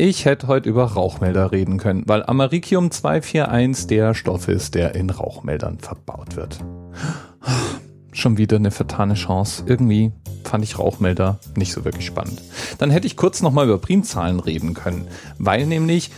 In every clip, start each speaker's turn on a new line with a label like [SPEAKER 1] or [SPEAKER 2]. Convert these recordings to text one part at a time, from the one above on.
[SPEAKER 1] Ich hätte heute über Rauchmelder reden können, weil Americium 241 der Stoff ist, der in Rauchmeldern verbaut wird. Schon wieder eine vertane Chance. Irgendwie fand ich Rauchmelder nicht so wirklich spannend. Dann hätte ich kurz nochmal über Primzahlen reden können, weil nämlich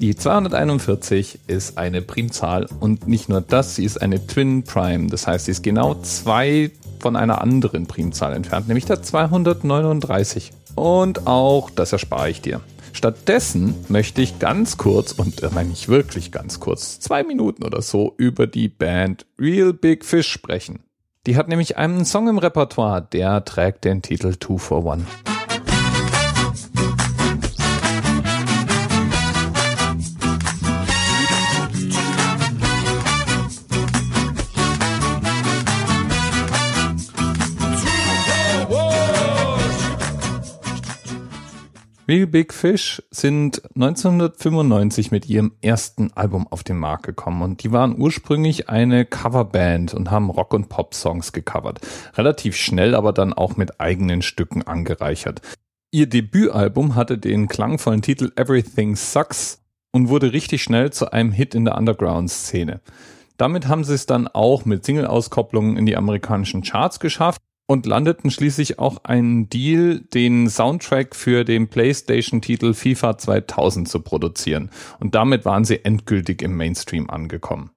[SPEAKER 1] die 241 ist eine Primzahl und nicht nur das, sie ist eine Twin Prime. Das heißt, sie ist genau zwei von einer anderen Primzahl entfernt, nämlich der 239. Und auch das erspare ich dir. Stattdessen möchte ich ganz kurz, und äh, meine ich wirklich ganz kurz, zwei Minuten oder so, über die Band Real Big Fish sprechen. Die hat nämlich einen Song im Repertoire, der trägt den Titel Two for One. Real Big Fish sind 1995 mit ihrem ersten Album auf den Markt gekommen und die waren ursprünglich eine Coverband und haben Rock- und Pop-Songs gecovert. Relativ schnell, aber dann auch mit eigenen Stücken angereichert. Ihr Debütalbum hatte den klangvollen Titel Everything Sucks und wurde richtig schnell zu einem Hit in der Underground-Szene. Damit haben sie es dann auch mit Single-Auskopplungen in die amerikanischen Charts geschafft und landeten schließlich auch einen Deal, den Soundtrack für den PlayStation-Titel FIFA 2000 zu produzieren. Und damit waren sie endgültig im Mainstream angekommen.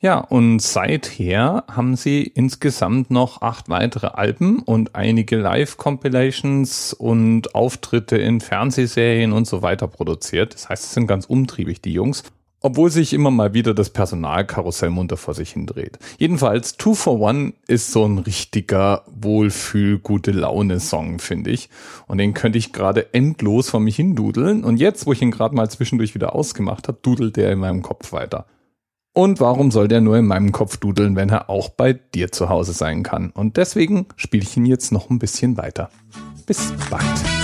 [SPEAKER 1] Ja, und seither haben sie insgesamt noch acht weitere Alben und einige Live-Compilations und Auftritte in Fernsehserien und so weiter produziert. Das heißt, es sind ganz umtriebig, die Jungs obwohl sich immer mal wieder das Personalkarussell munter vor sich hindreht. Jedenfalls, Two for One ist so ein richtiger Wohlfühl, gute Laune-Song, finde ich. Und den könnte ich gerade endlos vor mich hindudeln. Und jetzt, wo ich ihn gerade mal zwischendurch wieder ausgemacht habe, dudelt der in meinem Kopf weiter. Und warum soll der nur in meinem Kopf dudeln, wenn er auch bei dir zu Hause sein kann? Und deswegen spiele ich ihn jetzt noch ein bisschen weiter. Bis bald.